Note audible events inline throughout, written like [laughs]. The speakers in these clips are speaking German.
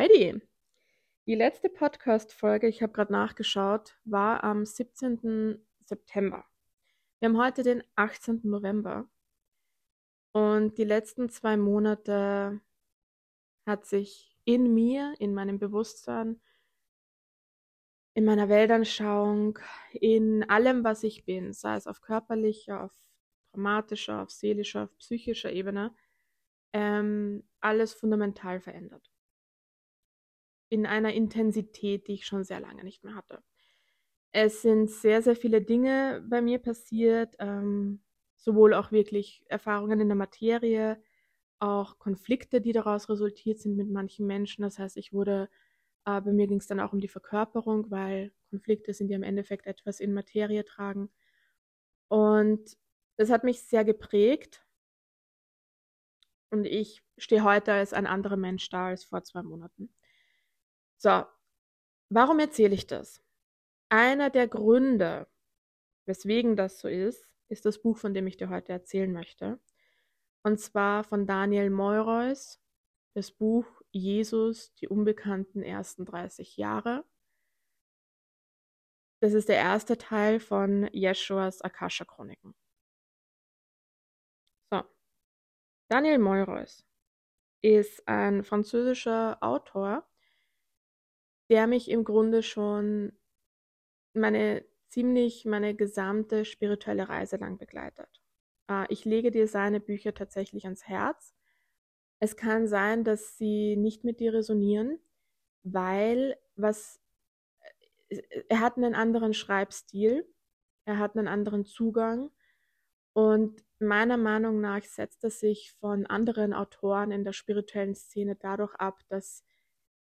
Alrighty. Die letzte Podcast-Folge, ich habe gerade nachgeschaut, war am 17. September. Wir haben heute den 18. November. Und die letzten zwei Monate hat sich in mir, in meinem Bewusstsein, in meiner Weltanschauung, in allem, was ich bin, sei es auf körperlicher, auf traumatischer, auf seelischer, auf psychischer Ebene, ähm, alles fundamental verändert. In einer Intensität, die ich schon sehr lange nicht mehr hatte. Es sind sehr, sehr viele Dinge bei mir passiert, ähm, sowohl auch wirklich Erfahrungen in der Materie, auch Konflikte, die daraus resultiert sind mit manchen Menschen. Das heißt, ich wurde, äh, bei mir ging es dann auch um die Verkörperung, weil Konflikte sind ja im Endeffekt etwas in Materie tragen. Und das hat mich sehr geprägt. Und ich stehe heute als ein anderer Mensch da als vor zwei Monaten. So, warum erzähle ich das? Einer der Gründe, weswegen das so ist, ist das Buch, von dem ich dir heute erzählen möchte. Und zwar von Daniel Moireus, das Buch Jesus, die unbekannten ersten 30 Jahre. Das ist der erste Teil von Jeschuas Akasha-Chroniken. So. Daniel Moireus ist ein französischer Autor, der mich im Grunde schon meine ziemlich meine gesamte spirituelle Reise lang begleitet. Äh, ich lege dir seine Bücher tatsächlich ans Herz. Es kann sein, dass sie nicht mit dir resonieren, weil was äh, er hat einen anderen Schreibstil, er hat einen anderen Zugang und meiner Meinung nach setzt er sich von anderen Autoren in der spirituellen Szene dadurch ab, dass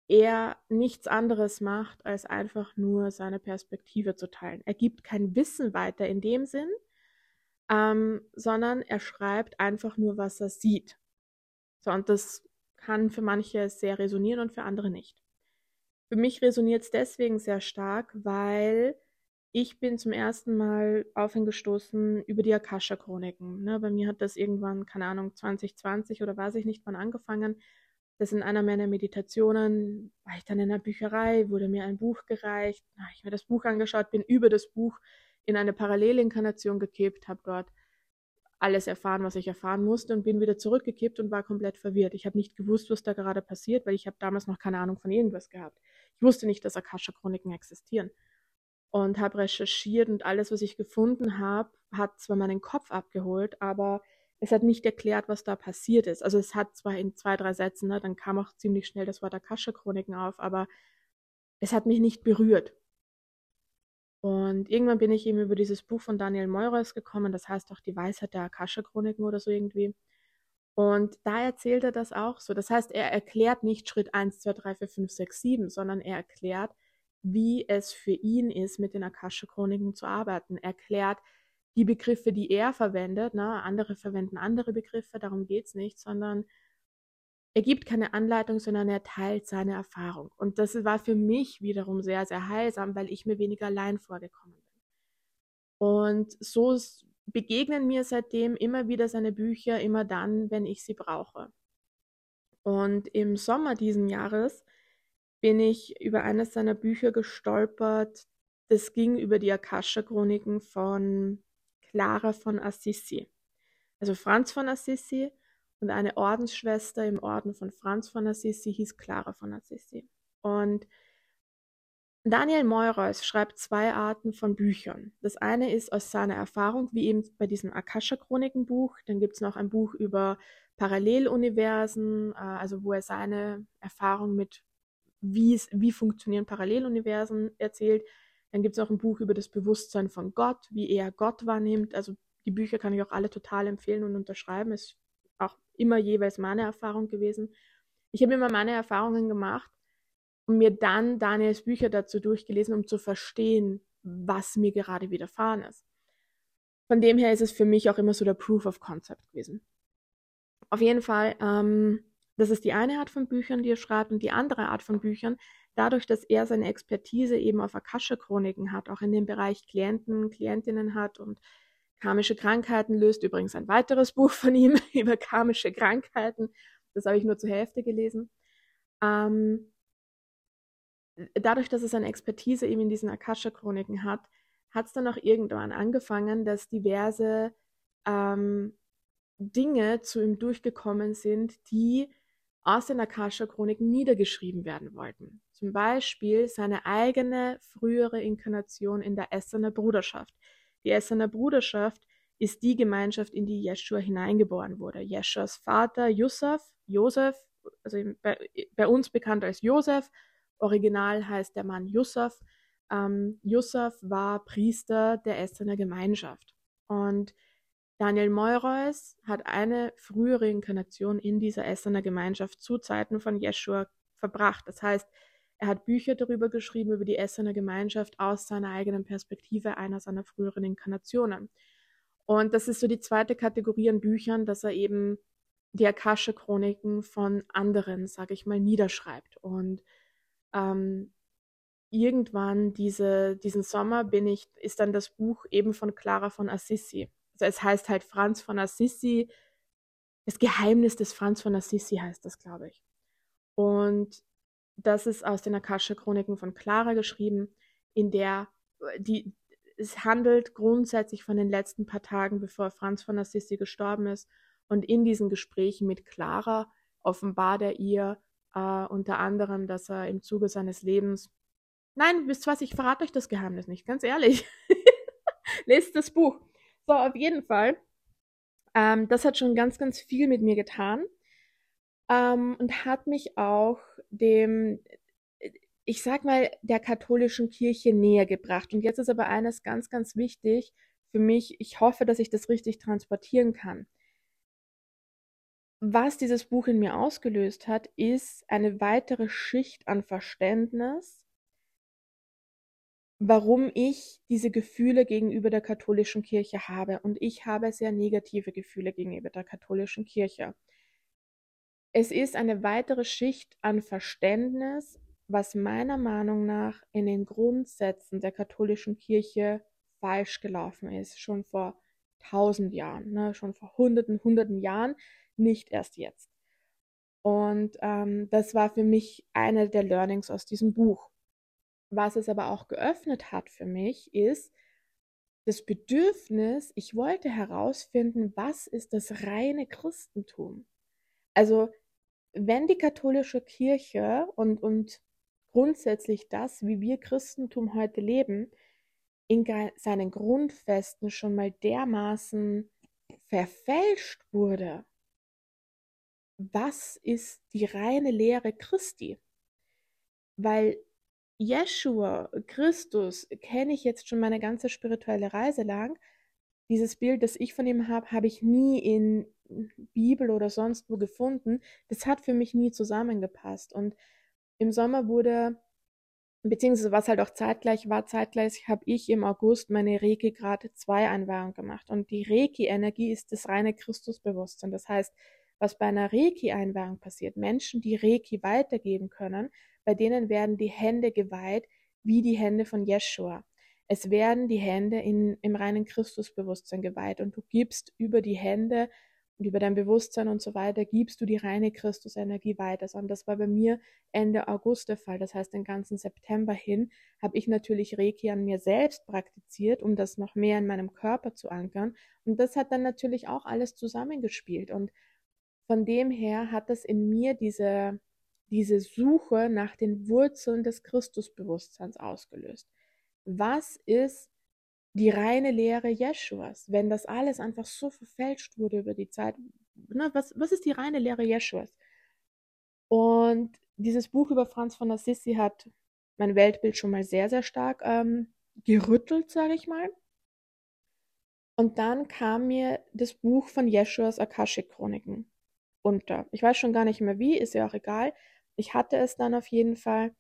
er nichts anderes macht, als einfach nur seine Perspektive zu teilen. Er gibt kein Wissen weiter in dem Sinn, ähm, sondern er schreibt einfach nur, was er sieht. So, und das kann für manche sehr resonieren und für andere nicht. Für mich resoniert es deswegen sehr stark, weil ich bin zum ersten Mal auf ihn gestoßen über die Akasha-Chroniken. Ne? Bei mir hat das irgendwann, keine Ahnung, 2020 oder weiß ich nicht wann angefangen, das in einer meiner Meditationen war ich dann in der Bücherei, wurde mir ein Buch gereicht, habe ich mir das Buch angeschaut, bin über das Buch in eine Parallelinkarnation gekippt, habe dort alles erfahren, was ich erfahren musste und bin wieder zurückgekippt und war komplett verwirrt. Ich habe nicht gewusst, was da gerade passiert, weil ich habe damals noch keine Ahnung von irgendwas gehabt. Ich wusste nicht, dass Akasha-Chroniken existieren und habe recherchiert und alles, was ich gefunden habe, hat zwar meinen Kopf abgeholt, aber es hat nicht erklärt, was da passiert ist. Also es hat zwar in zwei, drei Sätzen, ne, dann kam auch ziemlich schnell das Wort Akasha-Chroniken auf, aber es hat mich nicht berührt. Und irgendwann bin ich eben über dieses Buch von Daniel Meuros gekommen, das heißt auch die Weisheit der Akasha-Chroniken oder so irgendwie. Und da erzählt er das auch so. Das heißt, er erklärt nicht Schritt 1, 2, 3, 4, 5, 6, 7, sondern er erklärt, wie es für ihn ist, mit den Akasha-Chroniken zu arbeiten. Er erklärt, die Begriffe, die er verwendet, ne, andere verwenden andere Begriffe, darum geht es nicht, sondern er gibt keine Anleitung, sondern er teilt seine Erfahrung. Und das war für mich wiederum sehr, sehr heilsam, weil ich mir weniger allein vorgekommen bin. Und so begegnen mir seitdem immer wieder seine Bücher, immer dann, wenn ich sie brauche. Und im Sommer diesen Jahres bin ich über eines seiner Bücher gestolpert. Das ging über die Akasha-Chroniken von Clara von Assisi. Also Franz von Assisi und eine Ordensschwester im Orden von Franz von Assisi hieß Clara von Assisi. Und Daniel Meureus schreibt zwei Arten von Büchern. Das eine ist aus seiner Erfahrung, wie eben bei diesem Akasha-Chroniken-Buch. Dann gibt es noch ein Buch über Paralleluniversen, äh, also wo er seine Erfahrung mit, wie, wie funktionieren Paralleluniversen erzählt. Dann gibt es auch ein Buch über das Bewusstsein von Gott, wie er Gott wahrnimmt. Also die Bücher kann ich auch alle total empfehlen und unterschreiben. Ist auch immer jeweils meine Erfahrung gewesen. Ich habe immer meine Erfahrungen gemacht und mir dann Daniels Bücher dazu durchgelesen, um zu verstehen, was mir gerade widerfahren ist. Von dem her ist es für mich auch immer so der Proof of Concept gewesen. Auf jeden Fall, ähm, das ist die eine Art von Büchern, die er schreibt, und die andere Art von Büchern dadurch, dass er seine Expertise eben auf Akasha-Chroniken hat, auch in dem Bereich Klienten, Klientinnen hat und karmische Krankheiten löst. Übrigens ein weiteres Buch von ihm [laughs] über karmische Krankheiten. Das habe ich nur zur Hälfte gelesen. Ähm, dadurch, dass es eine Expertise eben in diesen Akasha-Chroniken hat, hat es dann auch irgendwann angefangen, dass diverse ähm, Dinge zu ihm durchgekommen sind, die aus den Akasha-Chroniken niedergeschrieben werden wollten. Zum Beispiel seine eigene frühere Inkarnation in der Essener Bruderschaft. Die Essener Bruderschaft ist die Gemeinschaft, in die Jeschua hineingeboren wurde. Jeschuas Vater Yusuf, Josef, also bei, bei, uns bekannt als Josef, original heißt der Mann Yusuf. Ähm, Yusuf war Priester der Essener Gemeinschaft. Und Daniel Meureus hat eine frühere Inkarnation in dieser Essener Gemeinschaft zu Zeiten von Jeschua verbracht. Das heißt, er hat Bücher darüber geschrieben, über die Essener Gemeinschaft aus seiner eigenen Perspektive einer seiner früheren Inkarnationen. Und das ist so die zweite Kategorie an Büchern, dass er eben die Akasha-Chroniken von anderen, sage ich mal, niederschreibt. Und ähm, irgendwann diese, diesen Sommer bin ich, ist dann das Buch eben von Clara von Assisi. Also es heißt halt Franz von Assisi. Das Geheimnis des Franz von Assisi heißt das, glaube ich. Und das ist aus den Akasha-Chroniken von Clara geschrieben, in der die, es handelt grundsätzlich von den letzten paar Tagen, bevor Franz von Assisi gestorben ist. Und in diesen Gesprächen mit Clara offenbart er ihr äh, unter anderem, dass er im Zuge seines Lebens. Nein, wisst was, ich verrate euch das Geheimnis nicht, ganz ehrlich. [laughs] Lest das Buch. So, auf jeden Fall. Ähm, das hat schon ganz, ganz viel mit mir getan. Ähm, und hat mich auch dem ich sag mal, der katholischen Kirche näher gebracht. Und jetzt ist aber eines ganz, ganz wichtig für mich. Ich hoffe, dass ich das richtig transportieren kann. Was dieses Buch in mir ausgelöst hat, ist eine weitere Schicht an Verständnis, warum ich diese Gefühle gegenüber der katholischen Kirche habe. Und ich habe sehr negative Gefühle gegenüber der katholischen Kirche. Es ist eine weitere Schicht an Verständnis, was meiner Meinung nach in den Grundsätzen der katholischen Kirche falsch gelaufen ist, schon vor tausend Jahren, ne, schon vor hunderten, hunderten Jahren, nicht erst jetzt. Und ähm, das war für mich eine der Learnings aus diesem Buch. Was es aber auch geöffnet hat für mich, ist das Bedürfnis, ich wollte herausfinden, was ist das reine Christentum. Also wenn die katholische Kirche und, und grundsätzlich das, wie wir Christentum heute leben, in seinen Grundfesten schon mal dermaßen verfälscht wurde. Was ist die reine Lehre Christi? Weil Jeshua, Christus, kenne ich jetzt schon meine ganze spirituelle Reise lang. Dieses Bild, das ich von ihm habe, habe ich nie in Bibel oder sonst wo gefunden. Das hat für mich nie zusammengepasst. Und im Sommer wurde, beziehungsweise was halt auch zeitgleich war, zeitgleich habe ich im August meine Reiki Grad 2 Einweihung gemacht. Und die Reiki-Energie ist das reine Christusbewusstsein. Das heißt, was bei einer Reiki-Einweihung passiert, Menschen, die Reiki weitergeben können, bei denen werden die Hände geweiht wie die Hände von Jeshua. Es werden die Hände in, im reinen Christusbewusstsein geweiht und du gibst über die Hände und über dein Bewusstsein und so weiter gibst du die reine Christusenergie weiter. Und das war bei mir Ende August der Fall. Das heißt, den ganzen September hin habe ich natürlich Reiki an mir selbst praktiziert, um das noch mehr in meinem Körper zu ankern. Und das hat dann natürlich auch alles zusammengespielt. Und von dem her hat das in mir diese, diese Suche nach den Wurzeln des Christusbewusstseins ausgelöst. Was ist die reine Lehre Jeschuas, wenn das alles einfach so verfälscht wurde über die Zeit. Na, was, was ist die reine Lehre Jeschuas? Und dieses Buch über Franz von Assisi hat mein Weltbild schon mal sehr, sehr stark ähm, gerüttelt, sage ich mal. Und dann kam mir das Buch von Jeschuas Akashic-Chroniken unter. Ich weiß schon gar nicht mehr wie, ist ja auch egal. Ich hatte es dann auf jeden Fall.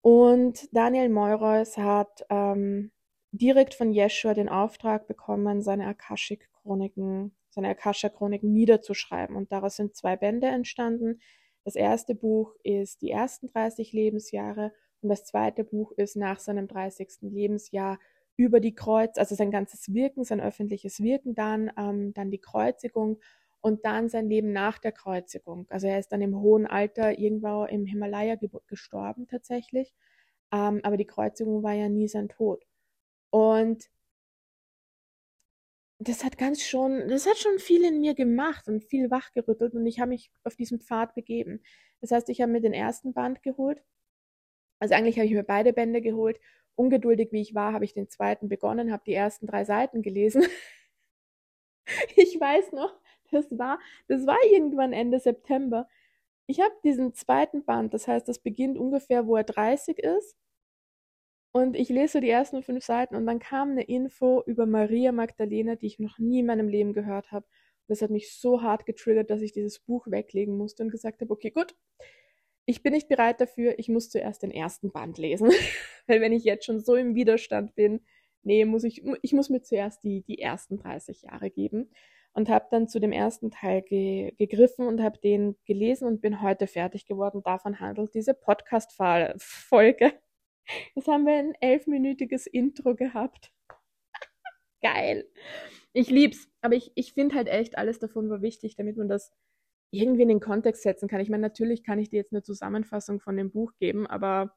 Und Daniel Meureus hat ähm, direkt von Yeshua den Auftrag bekommen, seine Akashic-Chroniken, seine Akasha-Chroniken niederzuschreiben. Und daraus sind zwei Bände entstanden. Das erste Buch ist die ersten 30 Lebensjahre und das zweite Buch ist nach seinem 30. Lebensjahr über die Kreuz, also sein ganzes Wirken, sein öffentliches Wirken dann, ähm, dann die Kreuzigung und dann sein Leben nach der Kreuzigung. Also er ist dann im hohen Alter irgendwo im Himalaya gestorben tatsächlich, ähm, aber die Kreuzigung war ja nie sein Tod. Und das hat ganz schon, das hat schon viel in mir gemacht und viel wachgerüttelt und ich habe mich auf diesen Pfad begeben. Das heißt, ich habe mir den ersten Band geholt. Also eigentlich habe ich mir beide Bände geholt. Ungeduldig wie ich war, habe ich den zweiten begonnen, habe die ersten drei Seiten gelesen. [laughs] ich weiß noch, das war, das war irgendwann Ende September. Ich habe diesen zweiten Band, das heißt, das beginnt ungefähr, wo er 30 ist. Und ich lese die ersten fünf Seiten und dann kam eine Info über Maria Magdalena, die ich noch nie in meinem Leben gehört habe. Das hat mich so hart getriggert, dass ich dieses Buch weglegen musste und gesagt habe, okay, gut, ich bin nicht bereit dafür, ich muss zuerst den ersten Band lesen. [laughs] Weil wenn ich jetzt schon so im Widerstand bin, nee, muss ich, ich muss mir zuerst die, die ersten 30 Jahre geben. Und habe dann zu dem ersten Teil ge, gegriffen und habe den gelesen und bin heute fertig geworden. Davon handelt diese Podcast-Folge. Jetzt haben wir ein elfminütiges Intro gehabt. [laughs] Geil. Ich lieb's. Aber ich, ich finde halt echt, alles davon war wichtig, damit man das irgendwie in den Kontext setzen kann. Ich meine, natürlich kann ich dir jetzt eine Zusammenfassung von dem Buch geben, aber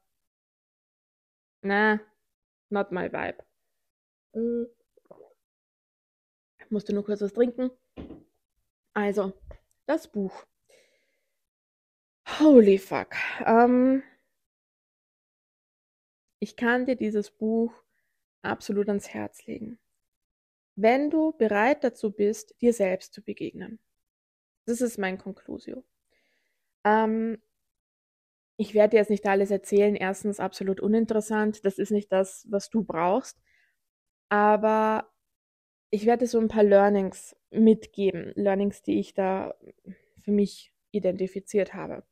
na, not my vibe. Hm. Musste nur kurz was trinken. Also, das Buch. Holy fuck. Ähm, ich kann dir dieses Buch absolut ans Herz legen. Wenn du bereit dazu bist, dir selbst zu begegnen. Das ist mein Conclusio. Ähm, ich werde dir jetzt nicht alles erzählen. Erstens absolut uninteressant. Das ist nicht das, was du brauchst. Aber ich werde so ein paar Learnings mitgeben. Learnings, die ich da für mich identifiziert habe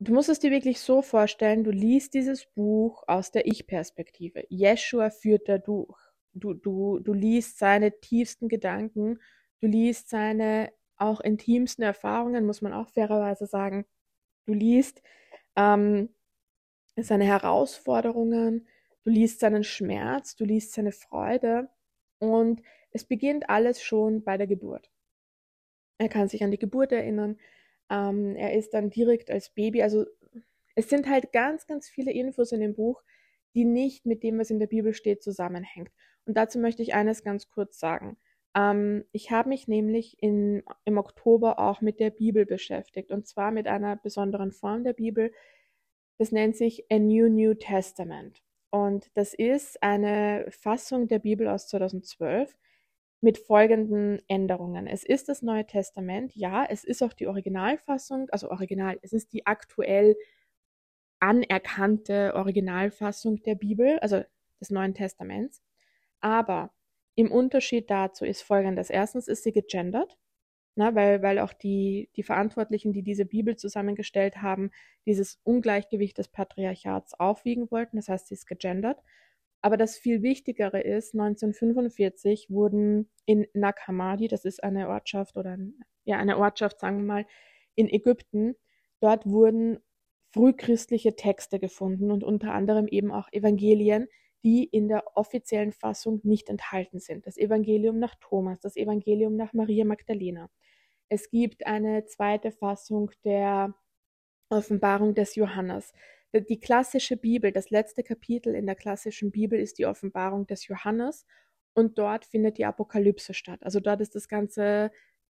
du musst es dir wirklich so vorstellen, du liest dieses Buch aus der Ich-Perspektive. Jeshua führt da durch. Du, du, du liest seine tiefsten Gedanken, du liest seine auch intimsten Erfahrungen, muss man auch fairerweise sagen. Du liest ähm, seine Herausforderungen, du liest seinen Schmerz, du liest seine Freude und es beginnt alles schon bei der Geburt. Er kann sich an die Geburt erinnern, ähm, er ist dann direkt als Baby, also es sind halt ganz, ganz viele Infos in dem Buch, die nicht mit dem, was in der Bibel steht, zusammenhängt. Und dazu möchte ich eines ganz kurz sagen. Ähm, ich habe mich nämlich in, im Oktober auch mit der Bibel beschäftigt und zwar mit einer besonderen Form der Bibel. Das nennt sich A New New Testament. Und das ist eine Fassung der Bibel aus 2012, mit folgenden Änderungen. Es ist das Neue Testament, ja, es ist auch die Originalfassung, also Original, es ist die aktuell anerkannte Originalfassung der Bibel, also des Neuen Testaments. Aber im Unterschied dazu ist folgendes. Erstens ist sie gegendert, na, weil, weil auch die, die Verantwortlichen, die diese Bibel zusammengestellt haben, dieses Ungleichgewicht des Patriarchats aufwiegen wollten. Das heißt, sie ist gegendert. Aber das viel Wichtigere ist, 1945 wurden in Nag das ist eine Ortschaft oder ja, eine Ortschaft, sagen wir mal, in Ägypten, dort wurden frühchristliche Texte gefunden und unter anderem eben auch Evangelien, die in der offiziellen Fassung nicht enthalten sind. Das Evangelium nach Thomas, das Evangelium nach Maria Magdalena. Es gibt eine zweite Fassung der Offenbarung des Johannes. Die klassische Bibel, das letzte Kapitel in der klassischen Bibel ist die Offenbarung des Johannes und dort findet die Apokalypse statt. Also dort ist das ganze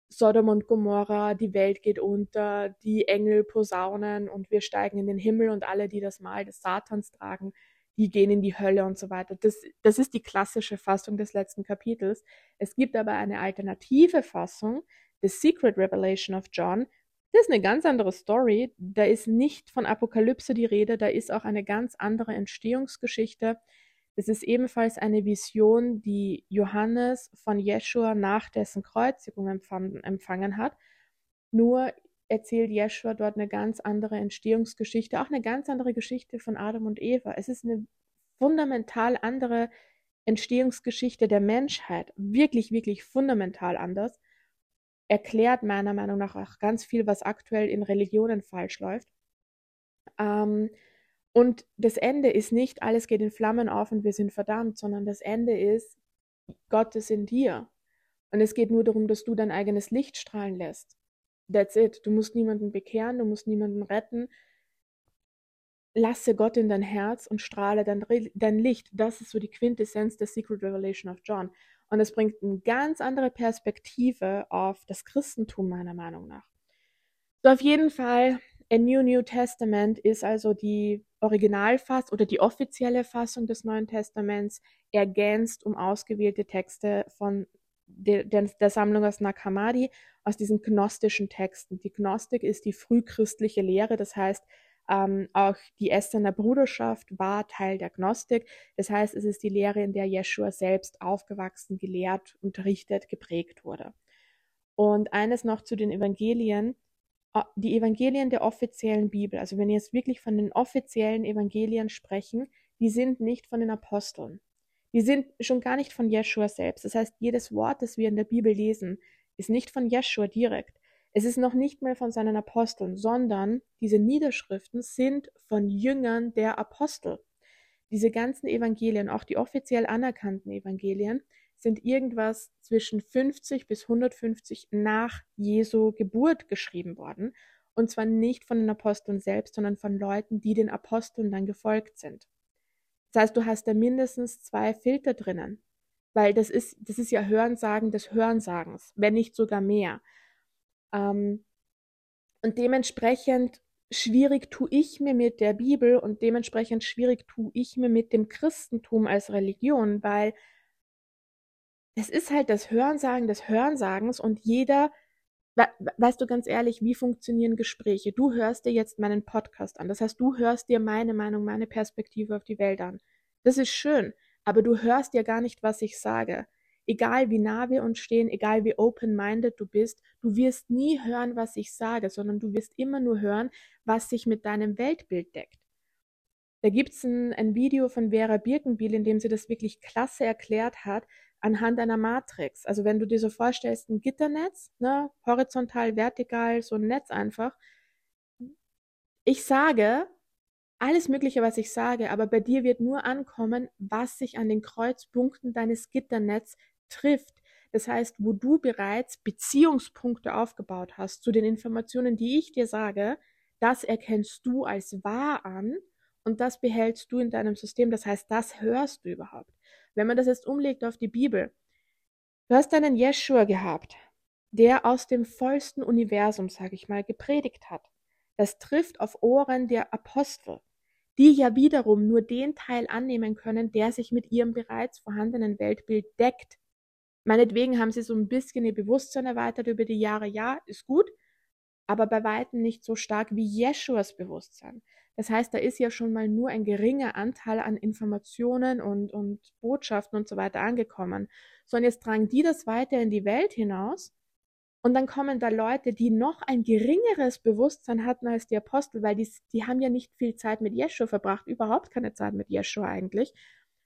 Sodom und Gomorra, die Welt geht unter, die Engel posaunen und wir steigen in den Himmel und alle, die das Mal des Satans tragen, die gehen in die Hölle und so weiter. Das, das ist die klassische Fassung des letzten Kapitels. Es gibt aber eine alternative Fassung, The Secret Revelation of John, das ist eine ganz andere Story. Da ist nicht von Apokalypse die Rede, da ist auch eine ganz andere Entstehungsgeschichte. Es ist ebenfalls eine Vision, die Johannes von Jeschua nach dessen Kreuzigung empfangen hat. Nur erzählt Jeschua dort eine ganz andere Entstehungsgeschichte, auch eine ganz andere Geschichte von Adam und Eva. Es ist eine fundamental andere Entstehungsgeschichte der Menschheit. Wirklich, wirklich fundamental anders erklärt meiner Meinung nach auch ganz viel, was aktuell in Religionen falsch läuft. Ähm, und das Ende ist nicht, alles geht in Flammen auf und wir sind verdammt, sondern das Ende ist, Gott ist in dir. Und es geht nur darum, dass du dein eigenes Licht strahlen lässt. That's it. Du musst niemanden bekehren, du musst niemanden retten. Lasse Gott in dein Herz und strahle dein, dein Licht. Das ist so die Quintessenz der Secret Revelation of John. Und es bringt eine ganz andere Perspektive auf das Christentum, meiner Meinung nach. So, auf jeden Fall, A New New Testament ist also die Originalfassung oder die offizielle Fassung des Neuen Testaments, ergänzt um ausgewählte Texte von der, der, Sammlung aus Nag Hammadi, aus diesen gnostischen Texten. Die Gnostik ist die frühchristliche Lehre, das heißt, ähm, auch die Essener Bruderschaft war Teil der Gnostik. Das heißt, es ist die Lehre, in der Jeschua selbst aufgewachsen, gelehrt, unterrichtet, geprägt wurde. Und eines noch zu den Evangelien. Die Evangelien der offiziellen Bibel, also wenn wir jetzt wirklich von den offiziellen Evangelien sprechen, die sind nicht von den Aposteln. Die sind schon gar nicht von Jeschua selbst. Das heißt, jedes Wort, das wir in der Bibel lesen, ist nicht von Jeschua direkt. Es ist noch nicht mehr von seinen Aposteln, sondern diese Niederschriften sind von Jüngern der Apostel. Diese ganzen Evangelien, auch die offiziell anerkannten Evangelien, sind irgendwas zwischen 50 bis 150 nach Jesu Geburt geschrieben worden. Und zwar nicht von den Aposteln selbst, sondern von Leuten, die den Aposteln dann gefolgt sind. Das heißt, du hast da mindestens zwei Filter drinnen, weil das ist, das ist ja Hörensagen des Hörensagens, wenn nicht sogar mehr. Ähm, und dementsprechend schwierig tue ich mir mit der Bibel und dementsprechend schwierig tue ich mir mit dem Christentum als Religion, weil es ist halt das Hörensagen des Hörensagens und jeder, weißt du ganz ehrlich, wie funktionieren Gespräche? Du hörst dir jetzt meinen Podcast an. Das heißt, du hörst dir meine Meinung, meine Perspektive auf die Welt an. Das ist schön, aber du hörst dir gar nicht, was ich sage egal wie nah wir uns stehen, egal wie open-minded du bist, du wirst nie hören, was ich sage, sondern du wirst immer nur hören, was sich mit deinem Weltbild deckt. Da gibt es ein, ein, Video von Vera Birkenbiel, in dem sie das wirklich klasse erklärt hat, anhand einer Matrix. Also wenn du dir so vorstellst, ein Gitternetz, ne, horizontal, vertikal, so ein Netz einfach. Ich sage alles Mögliche, was ich sage, aber bei dir wird nur ankommen, was sich an den Kreuzpunkten deines Gitternetzes trifft. Das heißt, wo du bereits Beziehungspunkte aufgebaut hast zu den Informationen, die ich dir sage, das erkennst du als wahr an und das behältst du in deinem System. Das heißt, das hörst du überhaupt. Wenn man das jetzt umlegt auf die Bibel, du hast einen Jeshua gehabt, der aus dem vollsten Universum, sage ich mal, gepredigt hat. Das trifft auf Ohren der Apostel, die ja wiederum nur den Teil annehmen können, der sich mit ihrem bereits vorhandenen Weltbild deckt. Meinetwegen haben sie so ein bisschen ihr Bewusstsein erweitert über die Jahre, ja, ist gut, aber bei weitem nicht so stark wie Jeschuas Bewusstsein. Das heißt, da ist ja schon mal nur ein geringer Anteil an Informationen und, und Botschaften und so weiter angekommen. So, und jetzt tragen die das weiter in die Welt hinaus und dann kommen da Leute, die noch ein geringeres Bewusstsein hatten als die Apostel, weil die, die haben ja nicht viel Zeit mit Jeschua verbracht, überhaupt keine Zeit mit Jeschua eigentlich.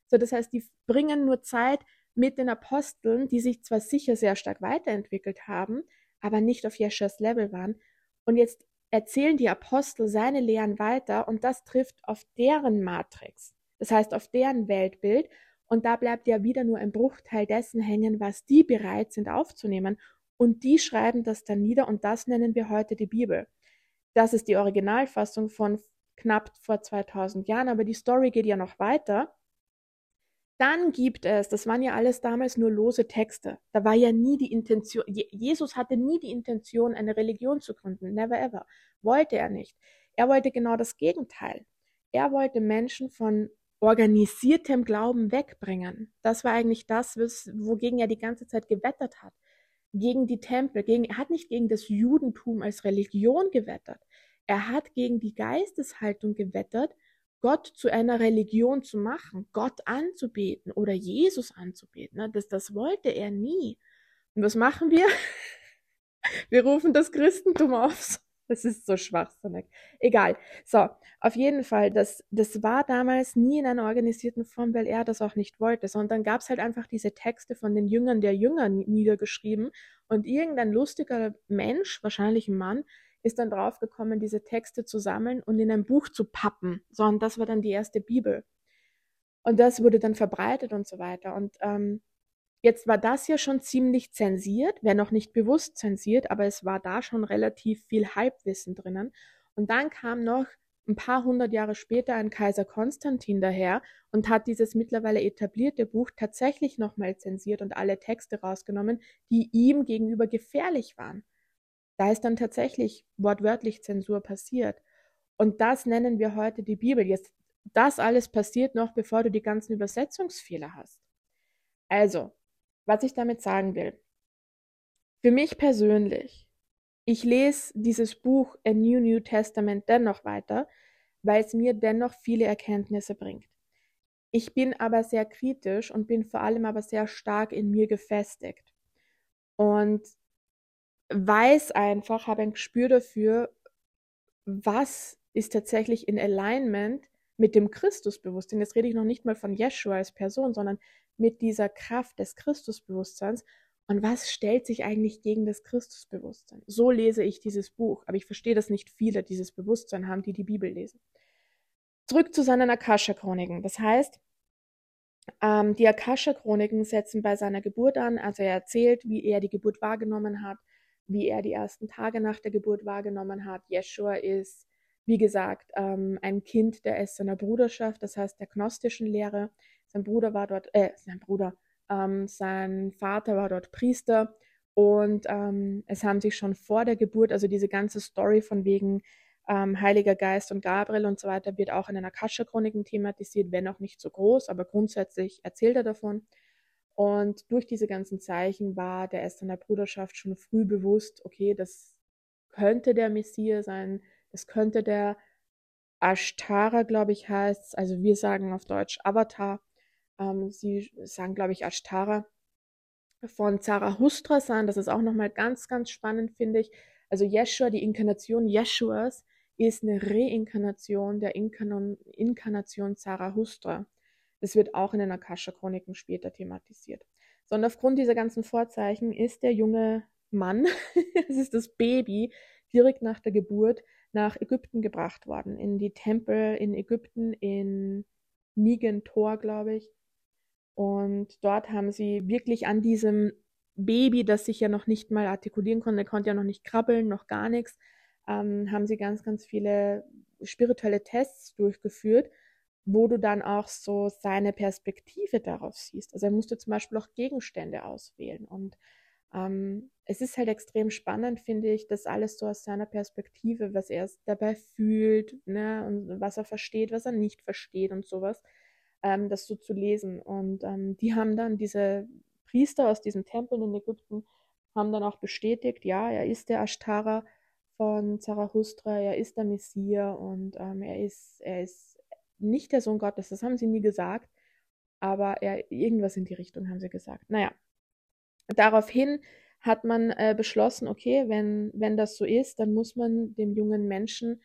So, das heißt, die bringen nur Zeit mit den Aposteln, die sich zwar sicher sehr stark weiterentwickelt haben, aber nicht auf Jeschuas Level waren. Und jetzt erzählen die Apostel seine Lehren weiter und das trifft auf deren Matrix. Das heißt, auf deren Weltbild. Und da bleibt ja wieder nur ein Bruchteil dessen hängen, was die bereit sind aufzunehmen. Und die schreiben das dann nieder und das nennen wir heute die Bibel. Das ist die Originalfassung von knapp vor 2000 Jahren, aber die Story geht ja noch weiter. Dann gibt es, das waren ja alles damals nur lose Texte. Da war ja nie die Intention, Jesus hatte nie die Intention, eine Religion zu gründen. Never ever. Wollte er nicht. Er wollte genau das Gegenteil. Er wollte Menschen von organisiertem Glauben wegbringen. Das war eigentlich das, wogegen er die ganze Zeit gewettert hat. Gegen die Tempel, gegen, er hat nicht gegen das Judentum als Religion gewettert. Er hat gegen die Geisteshaltung gewettert, Gott zu einer Religion zu machen, Gott anzubeten oder Jesus anzubeten. Ne? Das, das wollte er nie. Und was machen wir? [laughs] Wir rufen das Christentum auf. [laughs] Das ist so schwachsinnig. Egal. So, auf jeden Fall, das, das war damals nie in einer organisierten Form, weil er das auch nicht wollte, sondern gab es halt einfach diese Texte von den Jüngern der Jünger niedergeschrieben und irgendein lustiger Mensch, wahrscheinlich ein Mann, ist dann draufgekommen, diese Texte zu sammeln und in ein Buch zu pappen. So, und das war dann die erste Bibel. Und das wurde dann verbreitet und so weiter. Und ähm, Jetzt war das ja schon ziemlich zensiert, wäre noch nicht bewusst zensiert, aber es war da schon relativ viel Halbwissen drinnen. Und dann kam noch ein paar hundert Jahre später ein Kaiser Konstantin daher und hat dieses mittlerweile etablierte Buch tatsächlich nochmal zensiert und alle Texte rausgenommen, die ihm gegenüber gefährlich waren. Da ist dann tatsächlich wortwörtlich Zensur passiert. Und das nennen wir heute die Bibel. Jetzt, das alles passiert noch, bevor du die ganzen Übersetzungsfehler hast. Also, was ich damit sagen will. Für mich persönlich ich lese dieses Buch A New New Testament dennoch weiter, weil es mir dennoch viele Erkenntnisse bringt. Ich bin aber sehr kritisch und bin vor allem aber sehr stark in mir gefestigt und weiß einfach, habe ein Gespür dafür, was ist tatsächlich in Alignment mit dem Christusbewusstsein. Jetzt rede ich noch nicht mal von Yeshua als Person, sondern mit dieser Kraft des Christusbewusstseins und was stellt sich eigentlich gegen das Christusbewusstsein? So lese ich dieses Buch, aber ich verstehe, dass nicht viele dieses Bewusstsein haben, die die Bibel lesen. Zurück zu seinen Akasha-Chroniken. Das heißt, ähm, die Akasha-Chroniken setzen bei seiner Geburt an, also er erzählt, wie er die Geburt wahrgenommen hat, wie er die ersten Tage nach der Geburt wahrgenommen hat. Jeshua ist, wie gesagt, ähm, ein Kind der Essener Bruderschaft, das heißt der gnostischen Lehre. Sein Bruder war dort, äh, sein Bruder, ähm, sein Vater war dort Priester und ähm, es haben sich schon vor der Geburt, also diese ganze Story von wegen ähm, Heiliger Geist und Gabriel und so weiter, wird auch in den Akasha-Chroniken thematisiert, wenn auch nicht so groß, aber grundsätzlich erzählt er davon. Und durch diese ganzen Zeichen war der Essener Bruderschaft schon früh bewusst, okay, das könnte der Messias sein, das könnte der Ashtara, glaube ich, heißt, also wir sagen auf Deutsch Avatar, ähm, sie sagen, glaube ich, Ashtara von Zarathustra sein. Das ist auch nochmal ganz, ganz spannend, finde ich. Also Yeshua, die Inkarnation Jeschuas, ist eine Reinkarnation der Inkarnon Inkarnation Zarathustra. Das wird auch in den Akasha-Chroniken später thematisiert. So, und aufgrund dieser ganzen Vorzeichen ist der junge Mann, [laughs] es ist das Baby, direkt nach der Geburt nach Ägypten gebracht worden, in die Tempel in Ägypten, in Nigentor, glaube ich. Und dort haben sie wirklich an diesem Baby, das sich ja noch nicht mal artikulieren konnte, konnte ja noch nicht krabbeln, noch gar nichts, ähm, haben sie ganz, ganz viele spirituelle Tests durchgeführt, wo du dann auch so seine Perspektive darauf siehst. Also er musste zum Beispiel auch Gegenstände auswählen. Und ähm, es ist halt extrem spannend, finde ich, das alles so aus seiner Perspektive, was er dabei fühlt, ne, und was er versteht, was er nicht versteht und sowas ähm, das so zu lesen. Und ähm, die haben dann diese Priester aus diesen Tempeln in Ägypten haben dann auch bestätigt, ja, er ist der Ashtara von Zarathustra, er ist der Messias und ähm, er ist, er ist nicht der Sohn Gottes, das haben sie nie gesagt, aber er, irgendwas in die Richtung haben sie gesagt. Naja, daraufhin hat man äh, beschlossen, okay, wenn, wenn das so ist, dann muss man dem jungen Menschen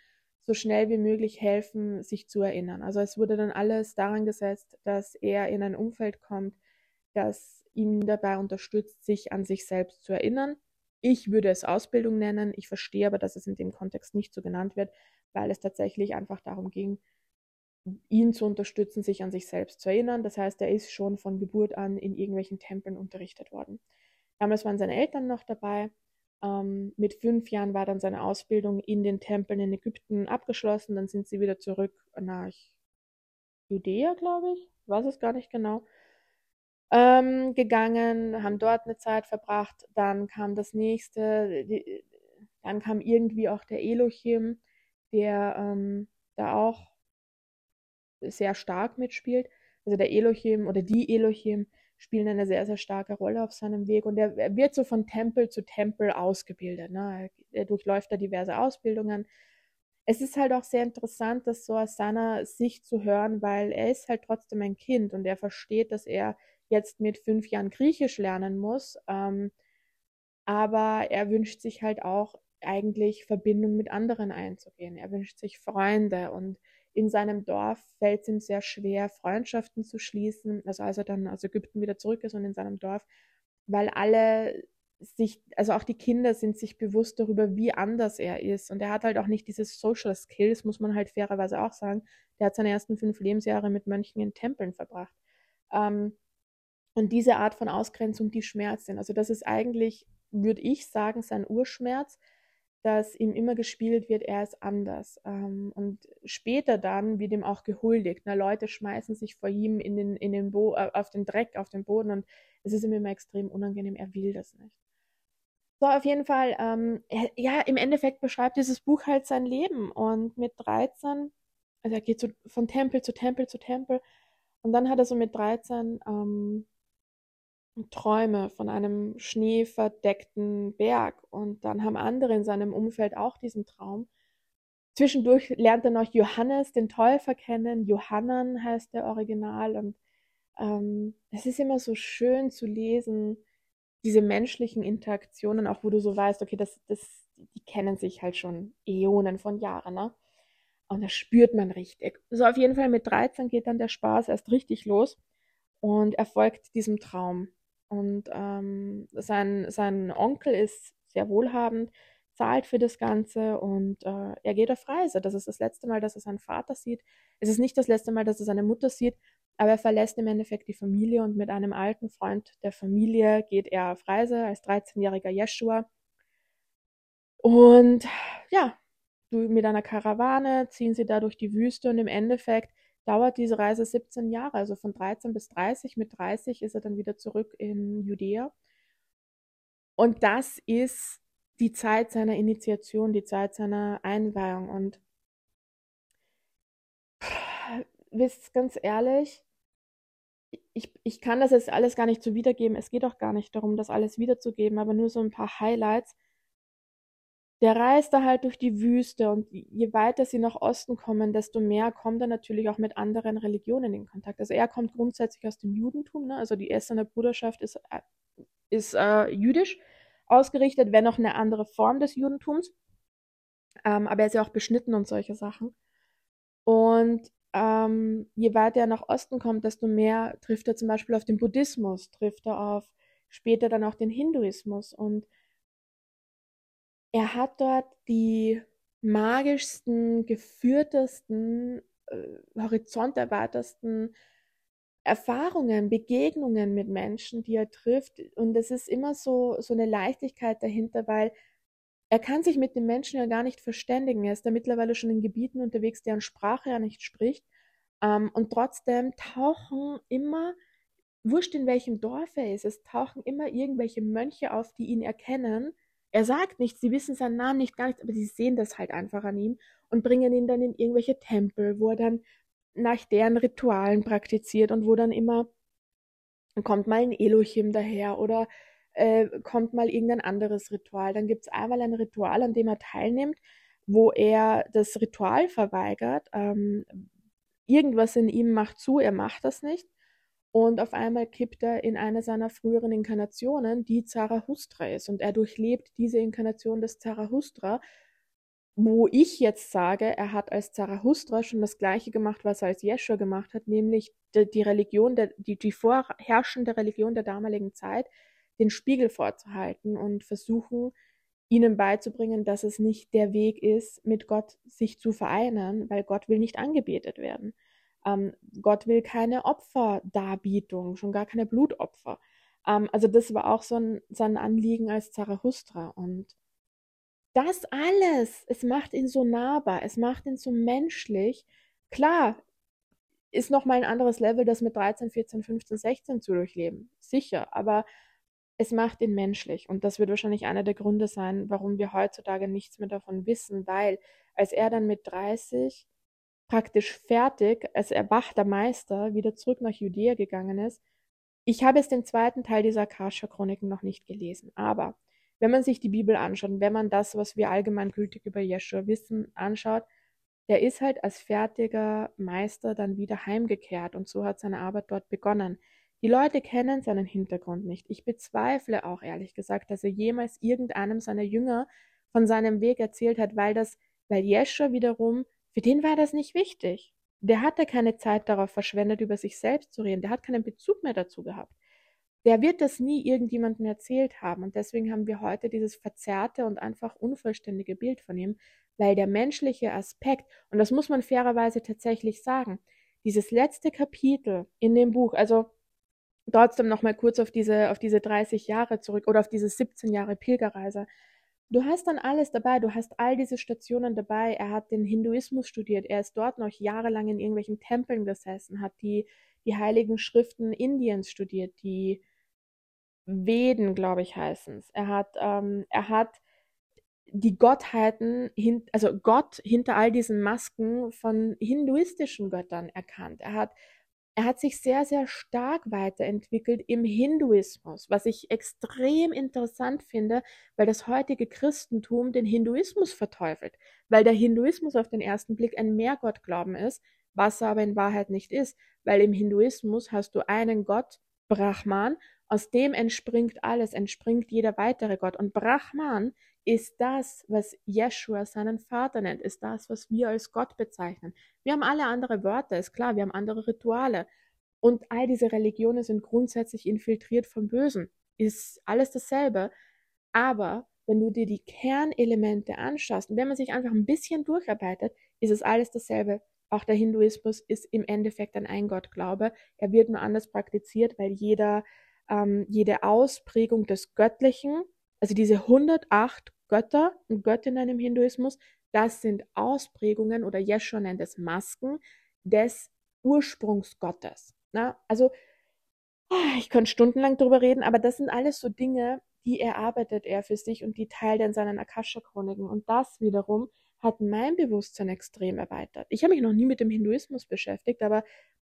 so schnell wie möglich helfen, sich zu erinnern. Also es wurde dann alles daran gesetzt, dass er in ein Umfeld kommt, das ihn dabei unterstützt, sich an sich selbst zu erinnern. Ich würde es Ausbildung nennen. Ich verstehe aber, dass es in dem Kontext nicht so genannt wird, weil es tatsächlich einfach darum ging, ihn zu unterstützen, sich an sich selbst zu erinnern. Das heißt, er ist schon von Geburt an in irgendwelchen Tempeln unterrichtet worden. Damals waren seine Eltern noch dabei ähm, mit fünf Jahren war dann seine Ausbildung in den Tempeln in Ägypten abgeschlossen. Dann sind sie wieder zurück nach Judäa, glaube ich, weiß es gar nicht genau, ähm, gegangen, haben dort eine Zeit verbracht. Dann kam das nächste, die, dann kam irgendwie auch der Elohim, der ähm, da auch sehr stark mitspielt. Also der Elohim oder die Elohim spielen eine sehr, sehr starke Rolle auf seinem Weg und er, er wird so von Tempel zu Tempel ausgebildet. Ne? Er durchläuft da diverse Ausbildungen. Es ist halt auch sehr interessant, das so aus seiner Sicht zu hören, weil er ist halt trotzdem ein Kind und er versteht, dass er jetzt mit fünf Jahren Griechisch lernen muss. Ähm, aber er wünscht sich halt auch eigentlich Verbindung mit anderen einzugehen. Er wünscht sich Freunde und in seinem Dorf fällt es ihm sehr schwer, Freundschaften zu schließen, also als er dann aus Ägypten wieder zurück ist und in seinem Dorf, weil alle sich, also auch die Kinder sind sich bewusst darüber, wie anders er ist. Und er hat halt auch nicht dieses Social Skills, muss man halt fairerweise auch sagen. Der hat seine ersten fünf Lebensjahre mit Mönchen in Tempeln verbracht. Ähm, Und diese Art von Ausgrenzung, die schmerzt ihn. Also das ist eigentlich, würde ich sagen, sein Urschmerz, dass ihm immer gespielt wird, er ist anders. Ähm, und später dann wird ihm auch gehuldigt. Na, Leute schmeißen sich vor ihm in den, in den Bo äh, auf den Dreck, auf den Boden und es ist ihm immer extrem unangenehm. Er will das nicht. So, auf jeden Fall, ähm, ja, im Endeffekt beschreibt dieses Buch halt sein Leben. Und mit 13, also er geht so von Tempel zu Tempel zu Tempel. Und dann hat er so mit 13 ähm, Träume von einem schneeverdeckten Berg und dann haben andere in seinem Umfeld auch diesen Traum. Zwischendurch lernt er noch Johannes, den Täufer, kennen. Johannan heißt der Original und ähm, es ist immer so schön zu lesen, diese menschlichen Interaktionen, auch wo du so weißt, okay, das, das, die kennen sich halt schon Äonen von Jahren, ne? Und das spürt man richtig. So, auf jeden Fall mit 13 geht dann der Spaß erst richtig los und er folgt diesem Traum. Und ähm, sein, sein Onkel ist sehr wohlhabend, zahlt für das Ganze und äh, er geht auf Reise. Das ist das letzte Mal, dass er seinen Vater sieht. Es ist nicht das letzte Mal, dass er seine Mutter sieht, aber er verlässt im Endeffekt die Familie und mit einem alten Freund der Familie geht er auf Reise als 13-jähriger Jeschua. Und ja, mit einer Karawane ziehen sie da durch die Wüste und im Endeffekt dauert diese Reise 17 Jahre, also von 13 bis 30. Mit 30 ist er dann wieder zurück in Judäa. Und das ist die Zeit seiner Initiation, die Zeit seiner Einweihung. Und wisst ganz ehrlich, ich, ich kann das jetzt alles gar nicht so wiedergeben. Es geht auch gar nicht darum, das alles wiederzugeben, aber nur so ein paar Highlights der reist da halt durch die Wüste und je weiter sie nach Osten kommen, desto mehr kommt er natürlich auch mit anderen Religionen in Kontakt. Also er kommt grundsätzlich aus dem Judentum, ne? also die Essener Bruderschaft ist, äh, ist äh, jüdisch ausgerichtet, wenn auch eine andere Form des Judentums. Ähm, aber er ist ja auch beschnitten und solche Sachen. Und ähm, je weiter er nach Osten kommt, desto mehr trifft er zum Beispiel auf den Buddhismus, trifft er auf später dann auch den Hinduismus und er hat dort die magischsten, geführtesten, äh, horizonterweitersten Erfahrungen, Begegnungen mit Menschen, die er trifft. Und es ist immer so, so eine Leichtigkeit dahinter, weil er kann sich mit den Menschen ja gar nicht verständigen. Er ist da mittlerweile schon in Gebieten unterwegs, deren Sprache er nicht spricht. Ähm, und trotzdem tauchen immer, wurscht in welchem Dorf er ist, es tauchen immer irgendwelche Mönche auf, die ihn erkennen er sagt nichts, sie wissen seinen Namen nicht, gar nichts, aber sie sehen das halt einfach an ihm und bringen ihn dann in irgendwelche Tempel, wo er dann nach deren Ritualen praktiziert und wo dann immer kommt mal ein Elohim daher oder äh, kommt mal irgendein anderes Ritual. Dann gibt es einmal ein Ritual, an dem er teilnimmt, wo er das Ritual verweigert. Ähm, irgendwas in ihm macht zu, er macht das nicht. Und auf einmal kippt er in eine seiner früheren Inkarnationen, die Zarathustra ist. Und er durchlebt diese Inkarnation des Zarathustra, wo ich jetzt sage, er hat als Zarathustra schon das Gleiche gemacht, was er als Yeshua gemacht hat, nämlich die, die Religion, der, die, die vorherrschende Religion der damaligen Zeit, den Spiegel vorzuhalten und versuchen, ihnen beizubringen, dass es nicht der Weg ist, mit Gott sich zu vereinen, weil Gott will nicht angebetet werden. Ähm, Gott will keine Opferdarbietung, schon gar keine Blutopfer. Ähm, also das war auch so ein, so ein Anliegen als Zarathustra. Und das alles, es macht ihn so nahbar, es macht ihn so menschlich. Klar, ist nochmal ein anderes Level, das mit 13, 14, 15, 16 zu durchleben. Sicher, aber es macht ihn menschlich. Und das wird wahrscheinlich einer der Gründe sein, warum wir heutzutage nichts mehr davon wissen, weil als er dann mit 30 praktisch fertig, als erwachter Meister, wieder zurück nach Judäa gegangen ist. Ich habe jetzt den zweiten Teil dieser Akasha-Chroniken noch nicht gelesen, aber wenn man sich die Bibel anschaut, wenn man das, was wir allgemeingültig über Jeschua wissen, anschaut, der ist halt als fertiger Meister dann wieder heimgekehrt und so hat seine Arbeit dort begonnen. Die Leute kennen seinen Hintergrund nicht. Ich bezweifle auch ehrlich gesagt, dass er jemals irgendeinem seiner Jünger von seinem Weg erzählt hat, weil das, weil Jeschua wiederum für den war das nicht wichtig. Der hatte keine Zeit darauf verschwendet, über sich selbst zu reden. Der hat keinen Bezug mehr dazu gehabt. Der wird das nie irgendjemandem erzählt haben. Und deswegen haben wir heute dieses verzerrte und einfach unvollständige Bild von ihm, weil der menschliche Aspekt, und das muss man fairerweise tatsächlich sagen, dieses letzte Kapitel in dem Buch, also trotzdem noch mal kurz auf diese, auf diese 30 Jahre zurück oder auf diese 17 Jahre Pilgerreise. Du hast dann alles dabei, du hast all diese Stationen dabei. Er hat den Hinduismus studiert, er ist dort noch jahrelang in irgendwelchen Tempeln gesessen, hat die, die heiligen Schriften Indiens studiert, die Veden, glaube ich, heißen es. Er hat, ähm, er hat die Gottheiten, hin, also Gott hinter all diesen Masken von hinduistischen Göttern erkannt. Er hat er hat sich sehr, sehr stark weiterentwickelt im Hinduismus, was ich extrem interessant finde, weil das heutige Christentum den Hinduismus verteufelt, weil der Hinduismus auf den ersten Blick ein Mehrgottglauben ist, was er aber in Wahrheit nicht ist, weil im Hinduismus hast du einen Gott, Brahman, aus dem entspringt alles, entspringt jeder weitere Gott. Und Brahman ist das, was Jeshua seinen Vater nennt, ist das, was wir als Gott bezeichnen. Wir haben alle andere Wörter, ist klar, wir haben andere Rituale. Und all diese Religionen sind grundsätzlich infiltriert vom Bösen. Ist alles dasselbe. Aber wenn du dir die Kernelemente anschaust und wenn man sich einfach ein bisschen durcharbeitet, ist es alles dasselbe. Auch der Hinduismus ist im Endeffekt ein Eingottglaube. Er wird nur anders praktiziert, weil jeder, ähm, jede Ausprägung des Göttlichen also diese 108 Götter und Göttinnen im Hinduismus, das sind Ausprägungen oder Yeshua nennt es Masken des Ursprungsgottes. Na, also ah, ich könnte stundenlang darüber reden, aber das sind alles so Dinge, die erarbeitet er für sich und die teilt er in seinen Akasha-Chroniken. Und das wiederum hat mein Bewusstsein extrem erweitert. Ich habe mich noch nie mit dem Hinduismus beschäftigt, aber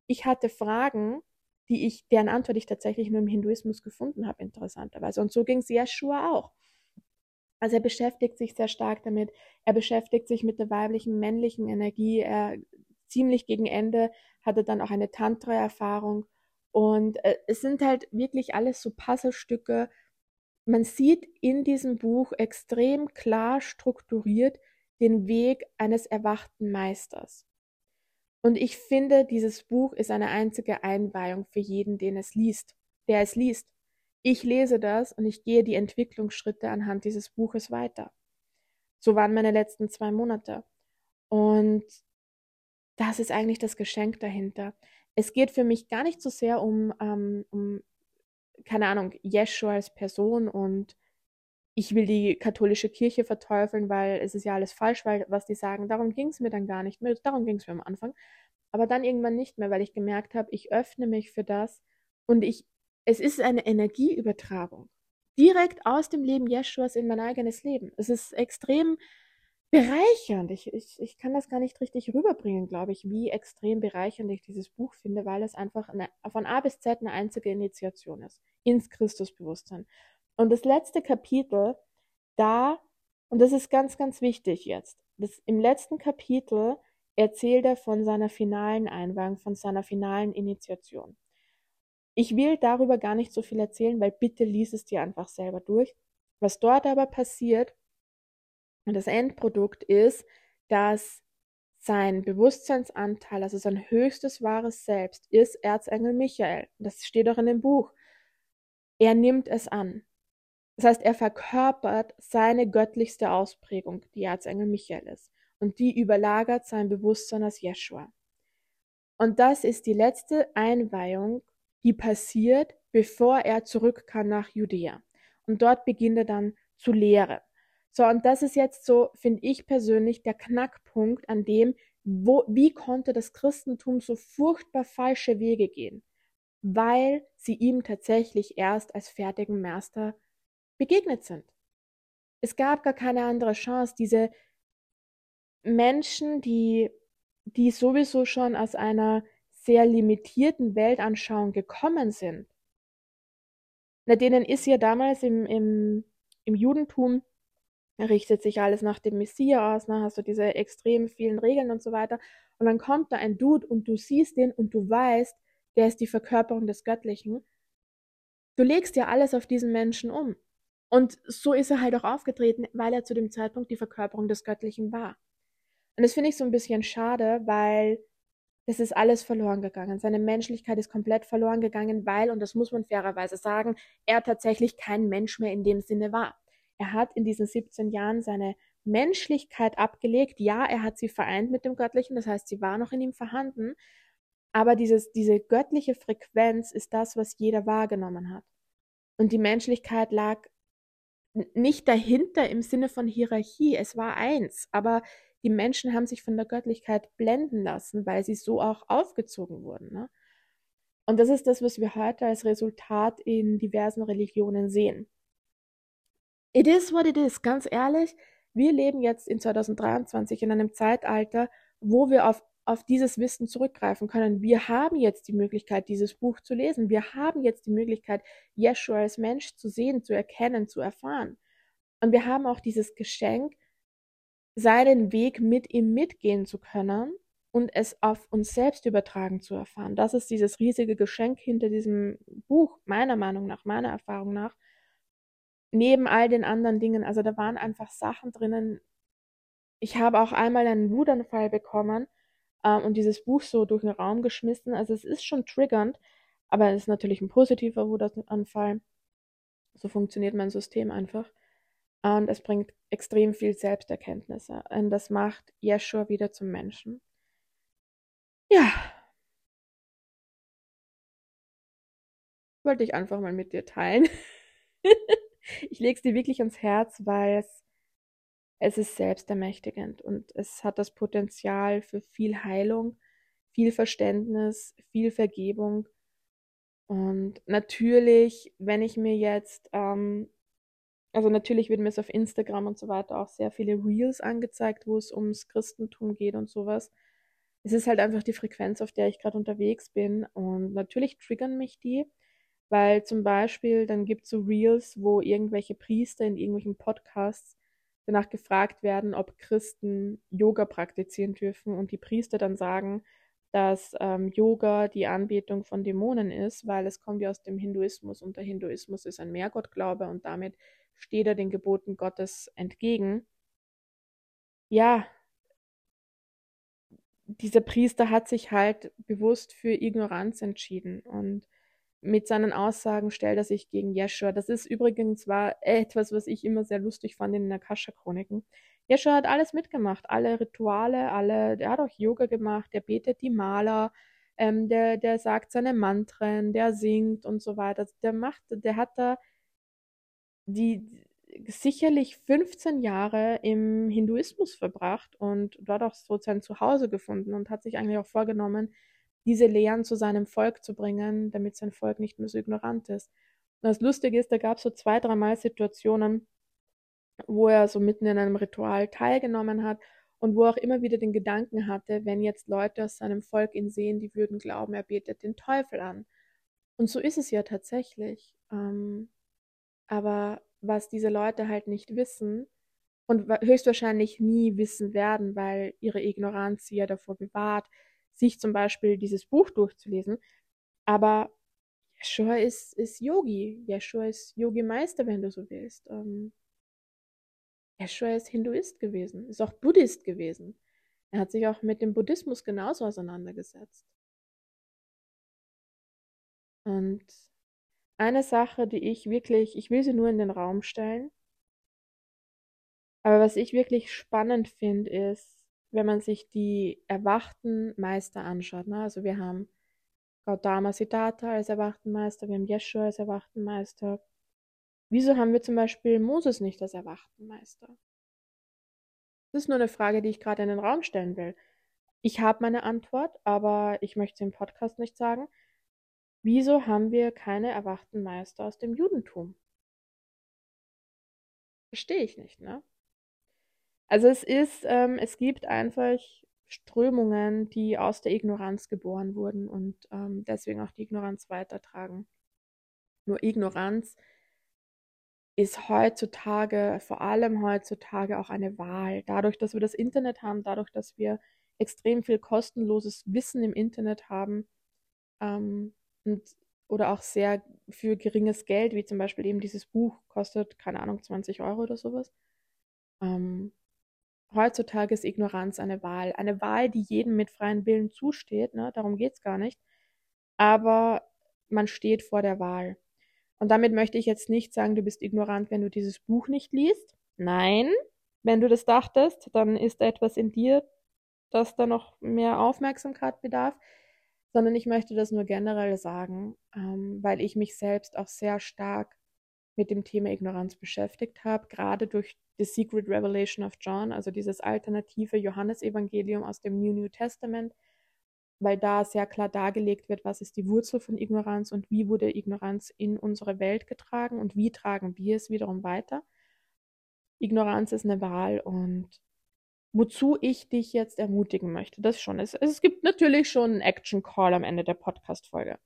ich hatte Fragen, die ich, deren Antwort ich tatsächlich nur im Hinduismus gefunden habe, interessanterweise. Und so ging es Yeshua auch. Also er beschäftigt sich sehr stark damit. Er beschäftigt sich mit der weiblichen, männlichen Energie. Er ziemlich gegen Ende hatte dann auch eine Tantra-Erfahrung. Und äh, es sind halt wirklich alles so Puzzlestücke. Man sieht in diesem Buch extrem klar strukturiert den Weg eines erwachten Meisters. Und ich finde, dieses Buch ist eine einzige Einweihung für jeden, den es liest, der es liest. Ich lese das und ich gehe die Entwicklungsschritte anhand dieses Buches weiter. So waren meine letzten zwei Monate. Und das ist eigentlich das Geschenk dahinter. Es geht für mich gar nicht so sehr um, ähm, um keine Ahnung, Yeshua als Person und ich will die katholische Kirche verteufeln, weil es ist ja alles falsch, weil was die sagen, darum ging es mir dann gar nicht mehr. Darum ging es mir am Anfang. Aber dann irgendwann nicht mehr, weil ich gemerkt habe, ich öffne mich für das und ich, es ist eine Energieübertragung. Direkt aus dem Leben Jeschuas in mein eigenes Leben. Es ist extrem bereichernd. Ich, ich, ich kann das gar nicht richtig rüberbringen, glaube ich, wie extrem bereichernd ich dieses Buch finde, weil es einfach eine, von A bis Z eine einzige Initiation ist ins Christusbewusstsein. Und das letzte Kapitel, da, und das ist ganz, ganz wichtig jetzt, das, im letzten Kapitel erzählt er von seiner finalen Einweihung, von seiner finalen Initiation. Ich will darüber gar nicht so viel erzählen, weil bitte lies es dir einfach selber durch. Was dort aber passiert, und das Endprodukt ist, dass sein Bewusstseinsanteil, also sein höchstes wahres Selbst, ist Erzengel Michael. Das steht auch in dem Buch. Er nimmt es an. Das heißt, er verkörpert seine göttlichste Ausprägung, die Erzengel Michael ist. Und die überlagert sein Bewusstsein als Jeschua. Und das ist die letzte Einweihung, die passiert, bevor er zurück kann nach Judäa. Und dort beginnt er dann zu lehren. So, und das ist jetzt so, finde ich persönlich, der Knackpunkt, an dem, wo, wie konnte das Christentum so furchtbar falsche Wege gehen? Weil sie ihm tatsächlich erst als fertigen Meister begegnet sind. Es gab gar keine andere Chance. Diese Menschen, die, die sowieso schon aus einer sehr limitierten Weltanschauung gekommen sind, na, denen ist ja damals im, im, im Judentum richtet sich alles nach dem Messias ne? hast du diese extrem vielen Regeln und so weiter. Und dann kommt da ein Dude und du siehst den und du weißt, der ist die Verkörperung des Göttlichen. Du legst ja alles auf diesen Menschen um. Und so ist er halt auch aufgetreten, weil er zu dem Zeitpunkt die Verkörperung des Göttlichen war. Und das finde ich so ein bisschen schade, weil das ist alles verloren gegangen. Seine Menschlichkeit ist komplett verloren gegangen, weil, und das muss man fairerweise sagen, er tatsächlich kein Mensch mehr in dem Sinne war. Er hat in diesen 17 Jahren seine Menschlichkeit abgelegt. Ja, er hat sie vereint mit dem Göttlichen, das heißt, sie war noch in ihm vorhanden. Aber dieses, diese göttliche Frequenz ist das, was jeder wahrgenommen hat. Und die Menschlichkeit lag nicht dahinter im Sinne von Hierarchie, es war eins, aber die Menschen haben sich von der Göttlichkeit blenden lassen, weil sie so auch aufgezogen wurden. Ne? Und das ist das, was wir heute als Resultat in diversen Religionen sehen. It is what it is, ganz ehrlich. Wir leben jetzt in 2023 in einem Zeitalter, wo wir auf, auf dieses Wissen zurückgreifen können. Wir haben jetzt die Möglichkeit, dieses Buch zu lesen. Wir haben jetzt die Möglichkeit, Yeshua als Mensch zu sehen, zu erkennen, zu erfahren. Und wir haben auch dieses Geschenk, seinen Weg mit ihm mitgehen zu können und es auf uns selbst übertragen zu erfahren. Das ist dieses riesige Geschenk hinter diesem Buch, meiner Meinung nach, meiner Erfahrung nach. Neben all den anderen Dingen, also da waren einfach Sachen drinnen. Ich habe auch einmal einen Wutanfall bekommen ähm, und dieses Buch so durch den Raum geschmissen. Also es ist schon triggernd, aber es ist natürlich ein positiver Wutanfall. So funktioniert mein System einfach. Und es bringt extrem viel Selbsterkenntnisse. Und das macht Yeshua wieder zum Menschen. Ja. Wollte ich einfach mal mit dir teilen. [laughs] ich lege es dir wirklich ans Herz, weil es, es ist selbstermächtigend und es hat das Potenzial für viel Heilung, viel Verständnis, viel Vergebung. Und natürlich, wenn ich mir jetzt ähm, also natürlich wird mir es auf Instagram und so weiter auch sehr viele Reels angezeigt, wo es ums Christentum geht und sowas. Es ist halt einfach die Frequenz, auf der ich gerade unterwegs bin. Und natürlich triggern mich die, weil zum Beispiel dann gibt es so Reels, wo irgendwelche Priester in irgendwelchen Podcasts danach gefragt werden, ob Christen Yoga praktizieren dürfen und die Priester dann sagen, dass ähm, Yoga die Anbetung von Dämonen ist, weil es kommt ja aus dem Hinduismus und der Hinduismus ist ein Mehrgottglaube und damit steht er den Geboten Gottes entgegen. Ja, dieser Priester hat sich halt bewusst für Ignoranz entschieden und mit seinen Aussagen stellt er sich gegen Jeshua. Das ist übrigens war etwas, was ich immer sehr lustig fand in den Akasha-Chroniken. Jeshua hat alles mitgemacht, alle Rituale, alle, der hat auch Yoga gemacht, der betet die Maler, ähm, der, der sagt seine Mantren, der singt und so weiter. Der macht, der hat da die sicherlich 15 Jahre im Hinduismus verbracht und dort auch so sein Zuhause gefunden und hat sich eigentlich auch vorgenommen, diese Lehren zu seinem Volk zu bringen, damit sein Volk nicht mehr so ignorant ist. Und das Lustige ist, da gab es so zwei, dreimal Situationen, wo er so mitten in einem Ritual teilgenommen hat und wo er auch immer wieder den Gedanken hatte, wenn jetzt Leute aus seinem Volk ihn sehen, die würden glauben, er betet den Teufel an. Und so ist es ja tatsächlich. Ähm, aber was diese Leute halt nicht wissen und höchstwahrscheinlich nie wissen werden, weil ihre Ignoranz sie ja davor bewahrt, sich zum Beispiel dieses Buch durchzulesen. Aber Yeshua ist, ist Yogi. Yeshua ist Yogi-Meister, wenn du so willst. Ähm, Yeshua ist Hinduist gewesen, ist auch Buddhist gewesen. Er hat sich auch mit dem Buddhismus genauso auseinandergesetzt. Und eine Sache, die ich wirklich, ich will sie nur in den Raum stellen, aber was ich wirklich spannend finde, ist, wenn man sich die erwachten Meister anschaut. Ne? Also wir haben Gautama Siddhartha als erwachten Meister, wir haben Yeshua als erwachten Meister. Wieso haben wir zum Beispiel Moses nicht als erwachten Meister? Das ist nur eine Frage, die ich gerade in den Raum stellen will. Ich habe meine Antwort, aber ich möchte sie im Podcast nicht sagen. Wieso haben wir keine erwachten Meister aus dem Judentum? Verstehe ich nicht, ne? Also es ist, ähm, es gibt einfach Strömungen, die aus der Ignoranz geboren wurden und ähm, deswegen auch die Ignoranz weitertragen. Nur Ignoranz ist heutzutage, vor allem heutzutage, auch eine Wahl. Dadurch, dass wir das Internet haben, dadurch, dass wir extrem viel kostenloses Wissen im Internet haben, ähm, und, oder auch sehr für geringes Geld, wie zum Beispiel eben dieses Buch kostet, keine Ahnung, 20 Euro oder sowas. Ähm, heutzutage ist Ignoranz eine Wahl. Eine Wahl, die jedem mit freiem Willen zusteht, ne? darum es gar nicht. Aber man steht vor der Wahl. Und damit möchte ich jetzt nicht sagen, du bist ignorant, wenn du dieses Buch nicht liest. Nein, wenn du das dachtest, dann ist etwas in dir, das da noch mehr Aufmerksamkeit bedarf sondern ich möchte das nur generell sagen, ähm, weil ich mich selbst auch sehr stark mit dem Thema Ignoranz beschäftigt habe, gerade durch The Secret Revelation of John, also dieses alternative Johannesevangelium aus dem New New Testament, weil da sehr klar dargelegt wird, was ist die Wurzel von Ignoranz und wie wurde Ignoranz in unsere Welt getragen und wie tragen wir es wiederum weiter. Ignoranz ist eine Wahl und wozu ich dich jetzt ermutigen möchte, das schon. Es, es gibt natürlich schon einen Action Call am Ende der Podcast-Folge.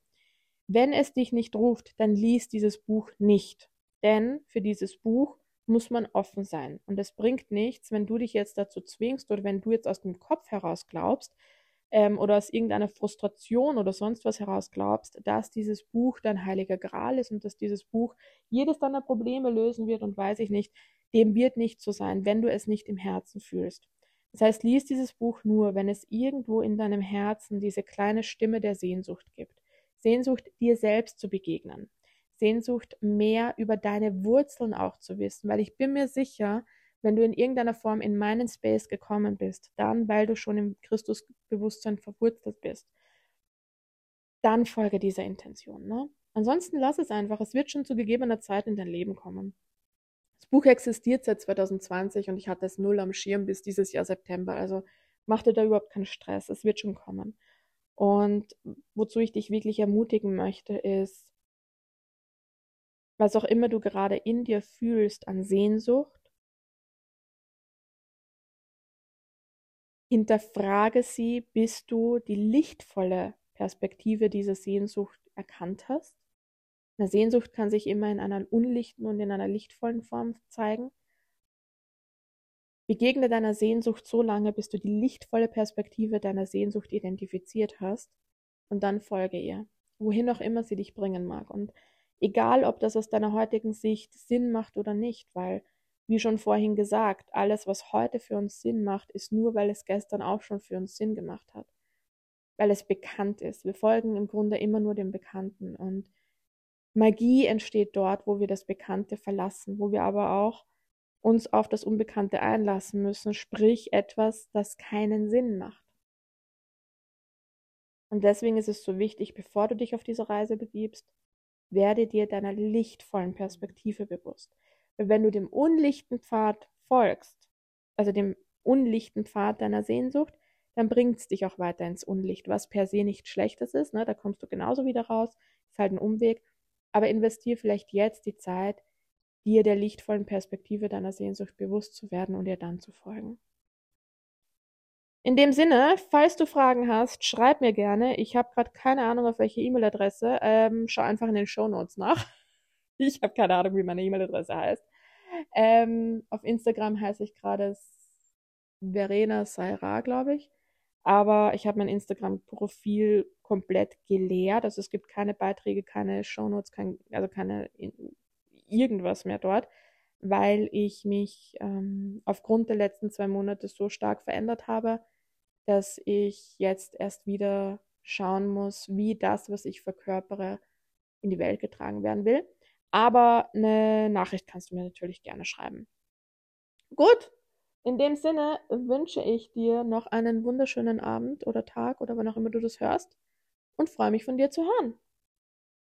Wenn es dich nicht ruft, dann lies dieses Buch nicht. Denn für dieses Buch muss man offen sein. Und es bringt nichts, wenn du dich jetzt dazu zwingst oder wenn du jetzt aus dem Kopf heraus glaubst ähm, oder aus irgendeiner Frustration oder sonst was heraus glaubst, dass dieses Buch dein heiliger Gral ist und dass dieses Buch jedes deiner Probleme lösen wird und weiß ich nicht, dem wird nicht so sein, wenn du es nicht im Herzen fühlst. Das heißt, lies dieses Buch nur, wenn es irgendwo in deinem Herzen diese kleine Stimme der Sehnsucht gibt. Sehnsucht, dir selbst zu begegnen. Sehnsucht, mehr über deine Wurzeln auch zu wissen, weil ich bin mir sicher, wenn du in irgendeiner Form in meinen Space gekommen bist, dann, weil du schon im Christusbewusstsein verwurzelt bist, dann folge dieser Intention. Ne? Ansonsten lass es einfach. Es wird schon zu gegebener Zeit in dein Leben kommen. Das Buch existiert seit 2020 und ich hatte es null am Schirm bis dieses Jahr September. Also mach dir da überhaupt keinen Stress. Es wird schon kommen. Und wozu ich dich wirklich ermutigen möchte, ist, was auch immer du gerade in dir fühlst an Sehnsucht, hinterfrage sie, bis du die lichtvolle Perspektive dieser Sehnsucht erkannt hast. Eine Sehnsucht kann sich immer in einer unlichten und in einer lichtvollen Form zeigen. Begegne deiner Sehnsucht so lange, bis du die lichtvolle Perspektive deiner Sehnsucht identifiziert hast und dann folge ihr, wohin auch immer sie dich bringen mag. Und Egal, ob das aus deiner heutigen Sicht Sinn macht oder nicht, weil, wie schon vorhin gesagt, alles, was heute für uns Sinn macht, ist nur, weil es gestern auch schon für uns Sinn gemacht hat. Weil es bekannt ist. Wir folgen im Grunde immer nur dem Bekannten. Und Magie entsteht dort, wo wir das Bekannte verlassen, wo wir aber auch uns auf das Unbekannte einlassen müssen, sprich etwas, das keinen Sinn macht. Und deswegen ist es so wichtig, bevor du dich auf diese Reise begibst, werde dir deiner lichtvollen Perspektive bewusst. Weil wenn du dem unlichten Pfad folgst, also dem unlichten Pfad deiner Sehnsucht, dann bringt es dich auch weiter ins Unlicht, was per se nicht Schlechtes ist. Ne? Da kommst du genauso wieder raus, ist halt ein Umweg. Aber investier vielleicht jetzt die Zeit, dir der lichtvollen Perspektive deiner Sehnsucht bewusst zu werden und ihr dann zu folgen. In dem Sinne, falls du Fragen hast, schreib mir gerne. Ich habe gerade keine Ahnung, auf welche E-Mail-Adresse. Ähm, schau einfach in den Show Notes nach. [laughs] Ich habe keine Ahnung, wie meine E-Mail-Adresse heißt. Ähm, auf Instagram heiße ich gerade Verena Saira, glaube ich. Aber ich habe mein Instagram-Profil komplett geleert. Also es gibt keine Beiträge, keine Shownotes, kein, also keine irgendwas mehr dort, weil ich mich ähm, aufgrund der letzten zwei Monate so stark verändert habe, dass ich jetzt erst wieder schauen muss, wie das, was ich verkörpere, in die Welt getragen werden will. Aber eine Nachricht kannst du mir natürlich gerne schreiben. Gut, in dem Sinne wünsche ich dir noch einen wunderschönen Abend oder Tag oder wann auch immer du das hörst und freue mich von dir zu hören.